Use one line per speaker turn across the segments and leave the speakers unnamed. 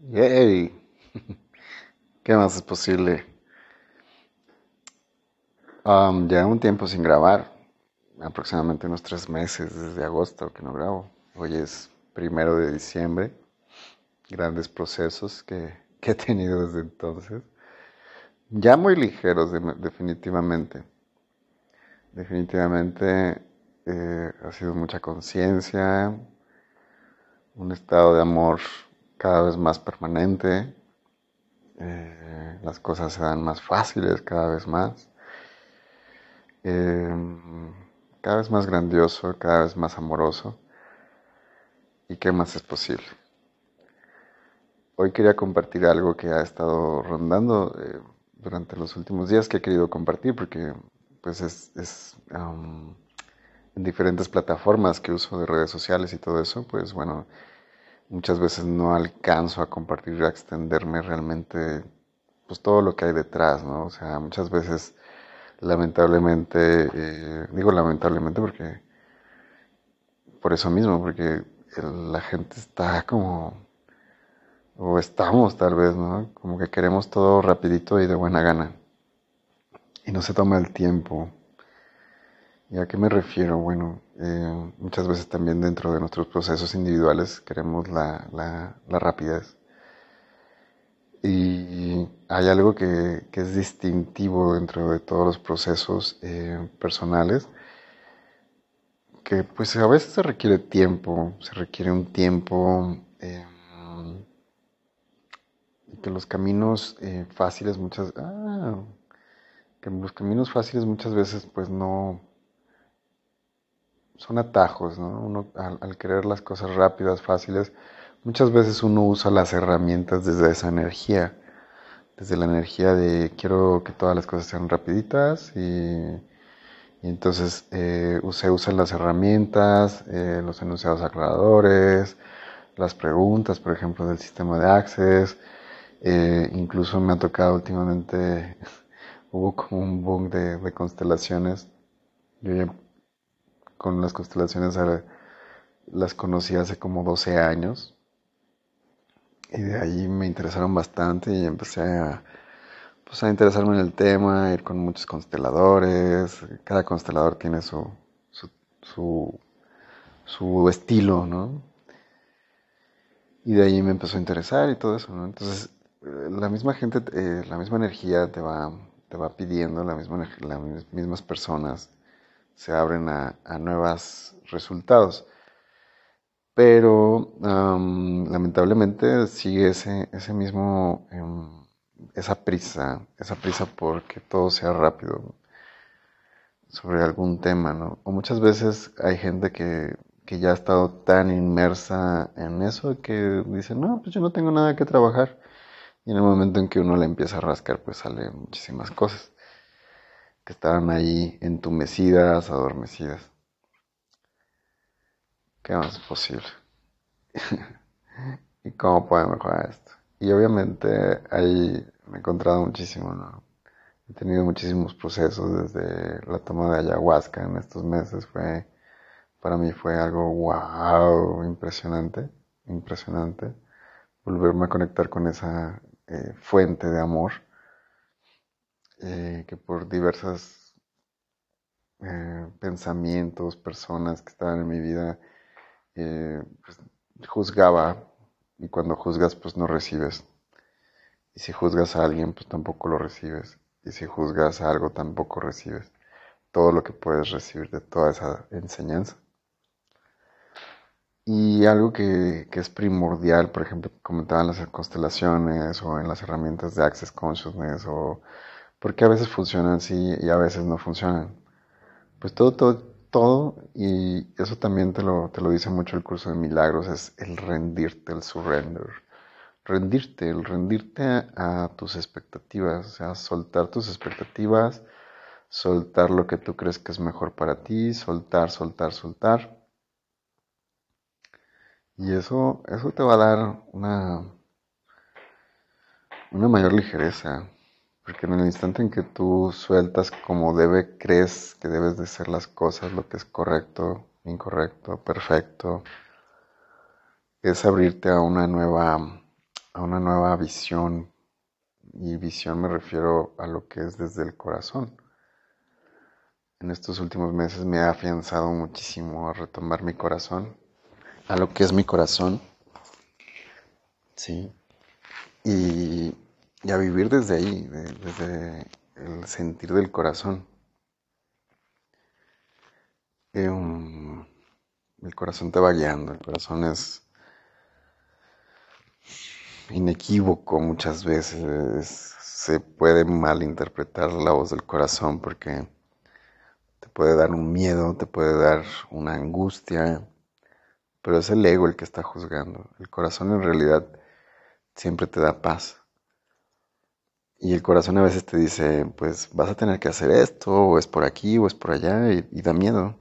Yay. ¿Qué más es posible? Um, ya un tiempo sin grabar, aproximadamente unos tres meses desde agosto que no grabo. Hoy es primero de diciembre. Grandes procesos que, he tenido desde entonces. Ya muy ligeros, definitivamente. Definitivamente eh, ha sido mucha conciencia, un estado de amor cada vez más permanente, eh, las cosas se dan más fáciles cada vez más, em, cada vez más grandioso, cada vez más amoroso. ¿Y qué más es posible? Hoy quería compartir algo que ha estado rondando eh, durante los últimos días que he querido compartir porque pues es, en diferentes plataformas que uso de redes sociales y todo eso, pues bueno, muchas veces no alcanzo a compartir, a extenderme realmente, pues todo lo que hay detrás, ¿no? O sea, muchas veces, lamentablemente, eh, digo lamentablemente porque, por eso mismo, porque la gente está como, o estamos tal vez, ¿no? Como que queremos todo rapidito y de buena gana. Y no se toma el tiempo ¿Y a qué me refiero? Bueno, eh, muchas veces también dentro de nuestros procesos individuales queremos la, rapidez. Y hay algo que, es distintivo dentro de todos los procesos eh, personales, que pues a veces se requiere tiempo, se requiere un tiempo, em, y que los caminos eh, fáciles muchas, ah, que los caminos fáciles muchas veces pues no, son atajos, ¿no? Uno, al, querer las cosas rápidas, fáciles, muchas veces uno usa las herramientas desde esa energía, desde la energía de quiero que todas las cosas sean rapiditas y, entonces eh, se usan las herramientas, eh, los enunciados aclaradores, las preguntas, por ejemplo, del sistema de Access, eh, incluso me ha tocado últimamente, hubo como un boom de, de constelaciones. Yo ya con las constelaciones las conocí hace como 12 años. Y de ahí me interesaron bastante y empecé a, pues, a interesarme en el tema, ir con muchos consteladores. Cada constelador tiene su, su, su, estilo, ¿no? Y de ahí me empezó a interesar y todo eso, ¿no? Entonces, la misma gente, eh, la misma energía te va, te va pidiendo, la misma, las mismas personas se abren a, nuevos resultados. Pero lamentablemente sigue ese, ese mismo, em, esa prisa, esa prisa porque todo sea rápido sobre algún tema. O muchas veces hay gente que, que ya ha estado tan inmersa en eso que dice, no, pues yo no tengo nada que trabajar. Y en el momento en que uno le empieza a rascar, pues salen muchísimas cosas que estaban ahí entumecidas, adormecidas. ¿Qué más es posible? ¿Y cómo puede mejorar esto? Y obviamente ahí me he encontrado muchísimo, ¿no? He tenido muchísimos procesos desde la toma de ayahuasca en estos meses. Fue, para mí fue algo wow, impresionante, impresionante. Volverme a conectar con esa eh, fuente de amor eh, que por diversos eh, pensamientos, personas que estaban en mi vida, eh, pues, juzgaba y cuando juzgas pues no recibes. Y si juzgas a alguien pues tampoco lo recibes. Y si juzgas a algo tampoco recibes todo lo que puedes recibir de toda esa enseñanza. Y algo que, que, es primordial, por ejemplo, comentaban las constelaciones o en las herramientas de Access Consciousness o porque a veces funcionan así y a veces no funcionan. Pues todo, todo, todo, y eso también te lo, te lo dice mucho el curso de milagros, es el rendirte, el surrender. Rendirte, el rendirte a, tus expectativas, o sea, soltar tus expectativas, soltar lo que tú crees que es mejor para ti, soltar, soltar, soltar. Y eso, eso te va a dar una, una mayor ligereza, porque en el instante en que tú sueltas como debe, crees que debes de ser las cosas, lo que es correcto, incorrecto, perfecto, es abrirte a una nueva a una nueva visión. Y visión me refiero a lo que es desde el corazón. En estos últimos meses me he afianzado muchísimo a retomar mi corazón, a lo que es mi corazón. Sí. Y, a vivir desde ahí, desde el sentir del corazón. Em, el corazón te va guiando, el corazón es inequívoco muchas veces, se puede malinterpretar la voz del corazón porque te puede dar un miedo, te puede dar una angustia, pero es el ego el que está juzgando. El corazón en realidad siempre te da paz. Y el corazón a veces te dice, pues vas a tener que hacer esto, o es por aquí, o es por allá, y, da miedo.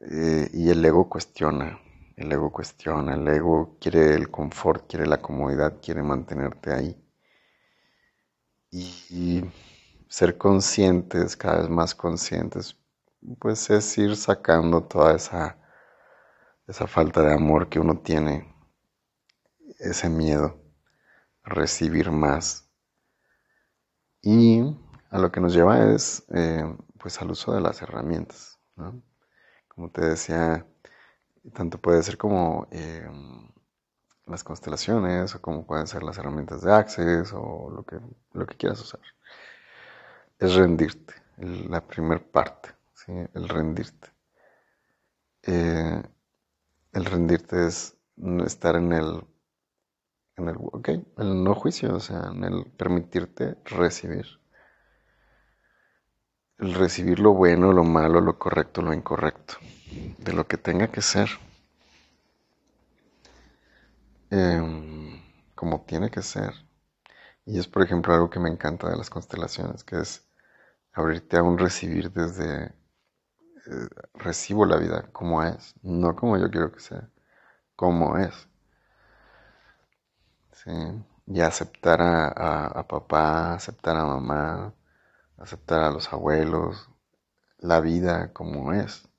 Eh, y el ego cuestiona, el ego cuestiona, el ego quiere el confort, quiere la comodidad, quiere mantenerte ahí. Y, ser conscientes, cada vez más conscientes, pues es ir sacando toda esa, esa falta de amor que uno tiene, ese miedo recibir más. Y a lo que nos lleva es eh, pues al uso de las herramientas. Como te decía, tanto puede ser como em, las constelaciones o como pueden ser las herramientas de Access o lo que, lo que quieras usar. Es rendirte, la primera parte, el rendirte. Eh, el rendirte es estar en el, en el, no juicio, o sea, en el permitirte recibir. El recibir lo bueno, lo malo, lo correcto, lo incorrecto de lo que tenga que ser, em, como tiene que ser. Y es, por ejemplo, algo que me encanta de las constelaciones, que es abrirte a un recibir desde, eh, recibo la vida como es, no como yo quiero que sea, como es. Y aceptar a papá, aceptar a mamá, aceptar a los abuelos, la vida como es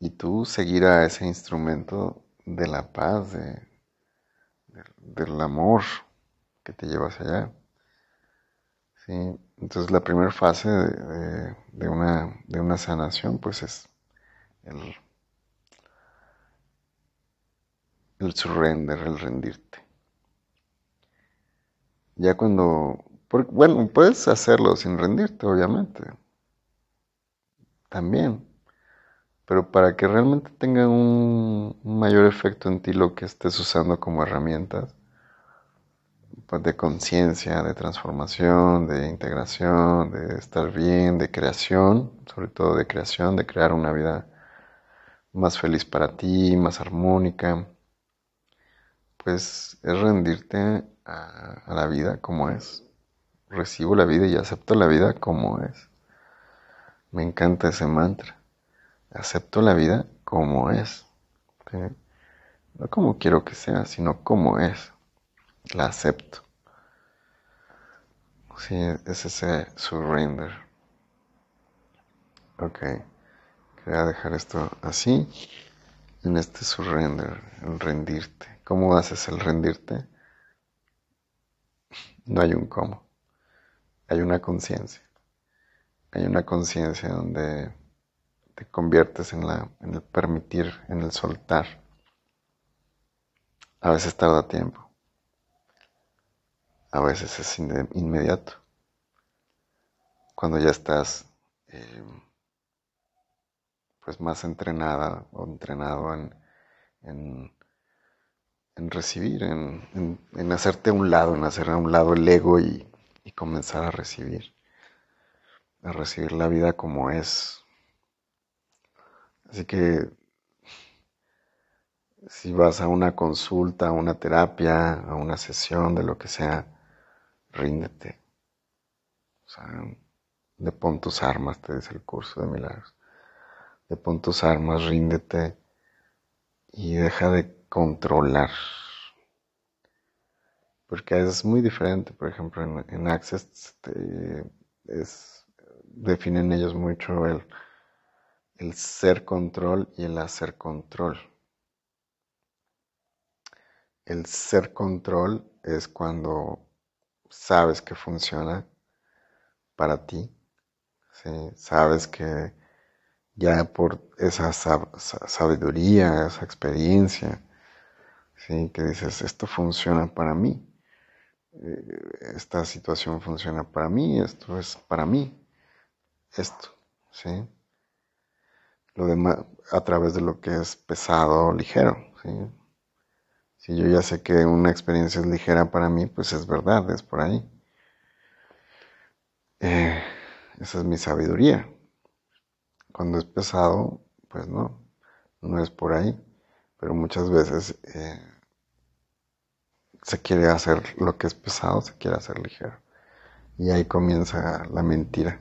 y tú seguir a ese instrumento de la paz, de, del amor que te lleva hacia allá. ¿Sí? Entonces la primera fase de, una, de una sanación pues es el, el surrender, el rendirte. Ya cuando, bueno, puedes hacerlo sin rendirte, obviamente. También pero para que realmente tenga un, mayor efecto en ti lo que estés usando como herramientas pues de conciencia, de transformación, de integración, de estar bien, de creación, sobre todo de creación, de crear una vida más feliz para ti, más armónica, pues es rendirte a, la vida como es. Recibo la vida y acepto la vida como es. Me encanta ese mantra acepto la vida como es. No como quiero que sea, sino como es. La acepto. Sí, es ese surrender. Ok. Quería dejar esto así. En este surrender, el rendirte. ¿Cómo haces el rendirte? No hay un cómo. Hay una conciencia. Hay una conciencia donde te conviertes en, la, en el permitir, en el soltar. A veces tarda tiempo. A veces es inmediato. Cuando ya estás eh, pues más entrenada o entrenado en, en, recibir, en, en, hacerte a un lado, en hacer a un lado el ego y, y comenzar a recibir. A recibir la vida como es, Así que si vas a una consulta, a una terapia, a una sesión, de lo que sea, ríndete. O sea, de pon tus armas, te dice el curso de milagros. De pon tus armas, ríndete y deja de controlar. Porque es muy diferente, por ejemplo, en, Access es, definen ellos mucho el el ser control y el hacer control. el ser control es cuando sabes que funciona para ti, sabes que ya por esa sabiduría, esa experiencia, ¿sí? que dices, esto funciona para mí, eh, esta situación funciona para mí, esto es para mí, esto, ¿sí? Lo demás a través de lo que es pesado o ligero, ¿sí? Si yo ya sé que una experiencia es ligera para mí, pues es verdad, es por ahí. Eh, esa es mi sabiduría. Cuando es pesado, pues no, no es por ahí. Pero muchas veces eh, se quiere hacer lo que es pesado, se quiere hacer ligero. Y ahí comienza la mentira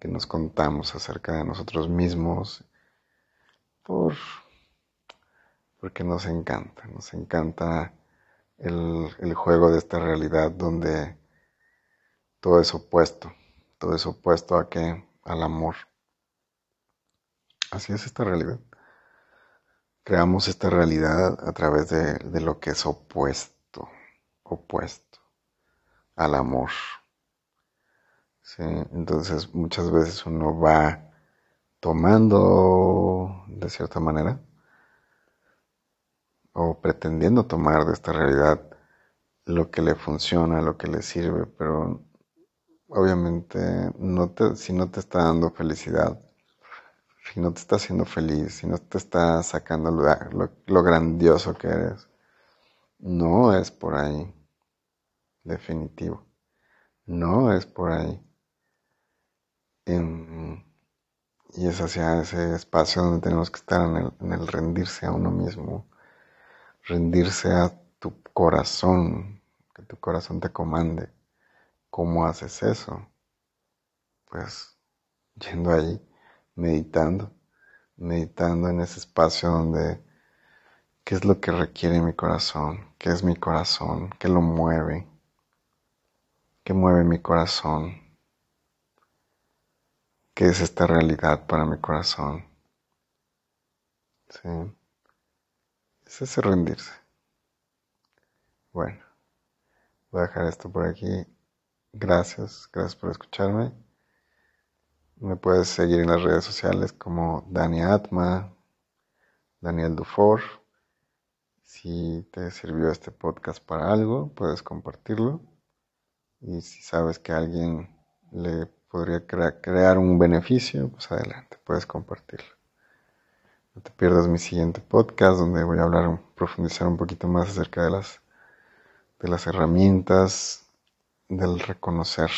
que nos contamos acerca de nosotros mismos por porque nos encanta, nos encanta el, juego de esta realidad donde todo es opuesto, todo es opuesto a qué, al amor. Así es esta realidad. Creamos esta realidad a través de, de lo que es opuesto, opuesto al amor. ¿Sí? Entonces muchas veces uno va tomando de cierta manera o pretendiendo tomar de esta realidad lo que le funciona, lo que le sirve, pero obviamente no te, si no te está dando felicidad, si no te está haciendo feliz, si no te está sacando lo, grandioso que eres, no es por ahí, definitivo, no es por ahí. y es hacia ese espacio donde tenemos que estar en el rendirse a uno mismo, rendirse a tu corazón, que tu corazón te comande. ¿Cómo haces eso? Pues yendo ahí, meditando, meditando en ese espacio donde, ¿qué es lo que requiere mi corazón? ¿Qué es mi corazón? ¿Qué lo mueve? ¿Qué mueve mi corazón? ¿Qué es esta realidad para mi corazón? Sí es rendirse. Bueno, voy a dejar esto por aquí. Gracias, gracias por escucharme. Me puedes seguir en las redes sociales como Dani Atma, Daniel Dufour. Si te sirvió este podcast para algo, puedes compartirlo. Y si sabes que a alguien le podría crear un beneficio, pues adelante, puedes compartirlo. No te pierdas mi siguiente podcast donde voy a hablar, profundizar un poquito más acerca de las, de las herramientas del reconocer